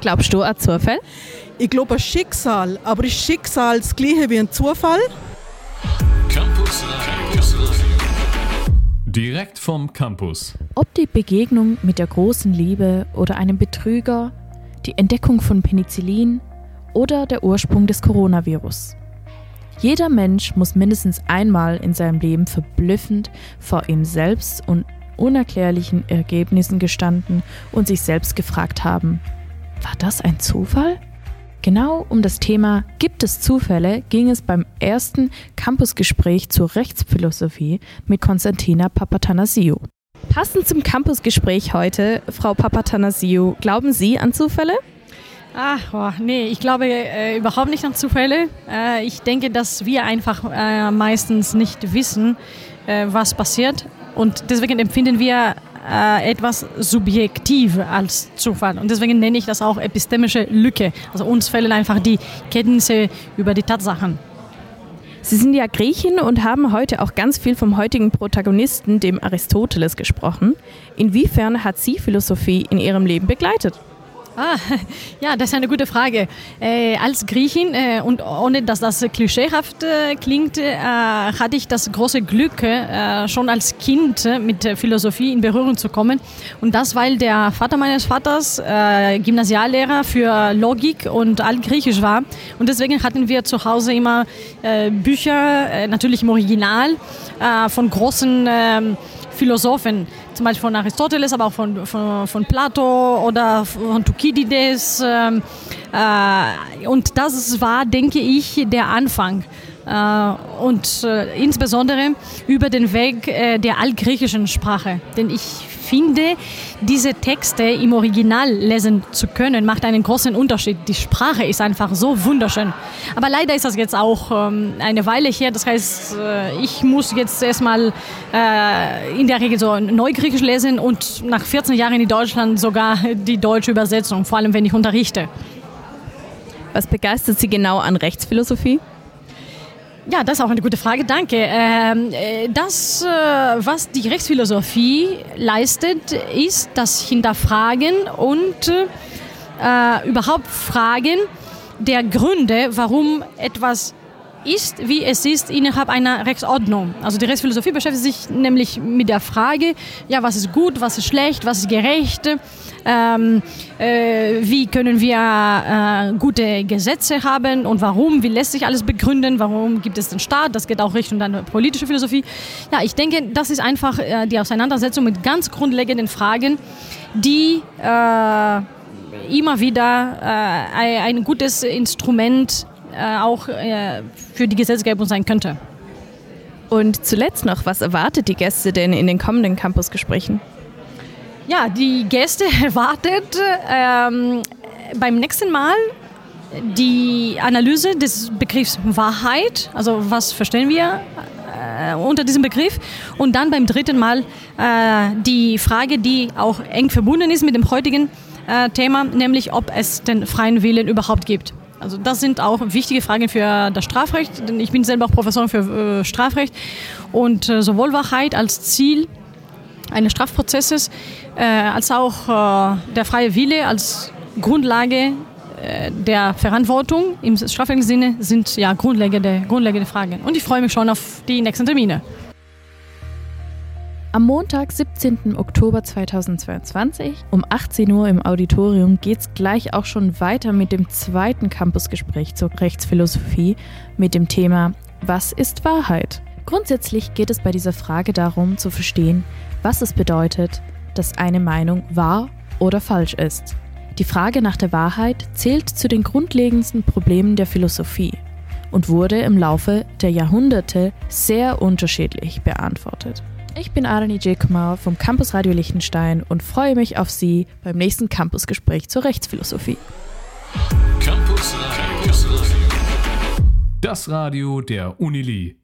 Glaubst du an Zufall? Ich glaube an Schicksal, aber ist Schicksal das gleiche wie ein Zufall? Campus Radio. Direkt vom Campus. Ob die Begegnung mit der großen Liebe oder einem Betrüger, die Entdeckung von Penicillin oder der Ursprung des Coronavirus. Jeder Mensch muss mindestens einmal in seinem Leben verblüffend vor ihm selbst und unerklärlichen Ergebnissen gestanden und sich selbst gefragt haben, war das ein Zufall? Genau um das Thema Gibt es Zufälle ging es beim ersten Campusgespräch zur Rechtsphilosophie mit Konstantina Papatanasiou. Passend zum Campusgespräch heute, Frau Papatanasiou, glauben Sie an Zufälle? Ach, oh, nee, ich glaube äh, überhaupt nicht an Zufälle. Äh, ich denke, dass wir einfach äh, meistens nicht wissen, äh, was passiert. Und deswegen empfinden wir äh, etwas subjektiv als Zufall. Und deswegen nenne ich das auch epistemische Lücke. Also uns fehlen einfach die Kenntnisse über die Tatsachen. Sie sind ja Griechin und haben heute auch ganz viel vom heutigen Protagonisten, dem Aristoteles, gesprochen. Inwiefern hat Sie Philosophie in Ihrem Leben begleitet? Ah, ja, das ist eine gute Frage. Äh, als Griechin äh, und ohne dass das klischeehaft äh, klingt, äh, hatte ich das große Glück, äh, schon als Kind äh, mit Philosophie in Berührung zu kommen. Und das, weil der Vater meines Vaters Gymnasiallehrer für Logik und Altgriechisch war. Und deswegen hatten wir zu Hause immer Bücher, natürlich im Original, von großen ähm, Philosophen, zum Beispiel von Aristoteles, aber auch von, von, von Plato oder von Thukydides. Ähm, äh, und das war, denke ich, der Anfang. Äh, und äh, insbesondere über den Weg äh, der altgriechischen Sprache. Denn ich finde, diese Texte im Original lesen zu können, macht einen großen Unterschied. Die Sprache ist einfach so wunderschön. Aber leider ist das jetzt auch ähm, eine Weile her. Das heißt, ich muss jetzt erstmal in der Regel so Neugriechisch lesen und nach 14 Jahren in Deutschland sogar die deutsche Übersetzung, vor allem wenn ich unterrichte. Was begeistert Sie genau an Rechtsphilosophie? Ja, das ist auch eine gute Frage, danke. Ähm, äh, das, äh, was die Rechtsphilosophie leistet, ist das Hinterfragen und äh, überhaupt Fragen der Gründe, warum etwas ist, wie es ist innerhalb einer Rechtsordnung. Also die Rechtsphilosophie beschäftigt sich nämlich mit der Frage, ja, was ist gut, was ist schlecht, was ist gerecht, ähm, äh, wie können wir äh, gute Gesetze haben und warum, wie lässt sich alles begründen, warum gibt es den Staat, das geht auch Richtung dann politische Philosophie. Ja, ich denke, das ist einfach äh, die Auseinandersetzung mit ganz grundlegenden Fragen, die äh, immer wieder äh, ein gutes Instrument äh, auch äh, für die Gesetzgebung sein könnte. Und zuletzt noch, was erwartet die Gäste denn in den kommenden Campusgesprächen? Ja, die Gäste erwartet ähm, beim nächsten Mal die Analyse des Begriffs Wahrheit, also was verstehen wir äh, unter diesem Begriff und dann beim dritten Mal äh, die Frage, die auch eng verbunden ist mit dem heutigen äh, Thema, nämlich ob es den freien Willen überhaupt gibt. Also das sind auch wichtige Fragen für das Strafrecht, denn ich bin selber auch Professor für äh, Strafrecht und äh, sowohl Wahrheit als Ziel eines Strafprozesses äh, als auch äh, der freie Wille als Grundlage äh, der Verantwortung im strafrechtlichen Sinne sind ja grundlegende, grundlegende Fragen. Und ich freue mich schon auf die nächsten Termine. Am Montag, 17. Oktober 2022 um 18 Uhr im Auditorium geht es gleich auch schon weiter mit dem zweiten Campusgespräch zur Rechtsphilosophie mit dem Thema Was ist Wahrheit? Grundsätzlich geht es bei dieser Frage darum zu verstehen, was es bedeutet, dass eine Meinung wahr oder falsch ist. Die Frage nach der Wahrheit zählt zu den grundlegendsten Problemen der Philosophie und wurde im Laufe der Jahrhunderte sehr unterschiedlich beantwortet. Ich bin Arani Jekmar vom Campus Radio Liechtenstein und freue mich auf Sie beim nächsten Campusgespräch zur Rechtsphilosophie. Campus Radio. Das Radio der Unili.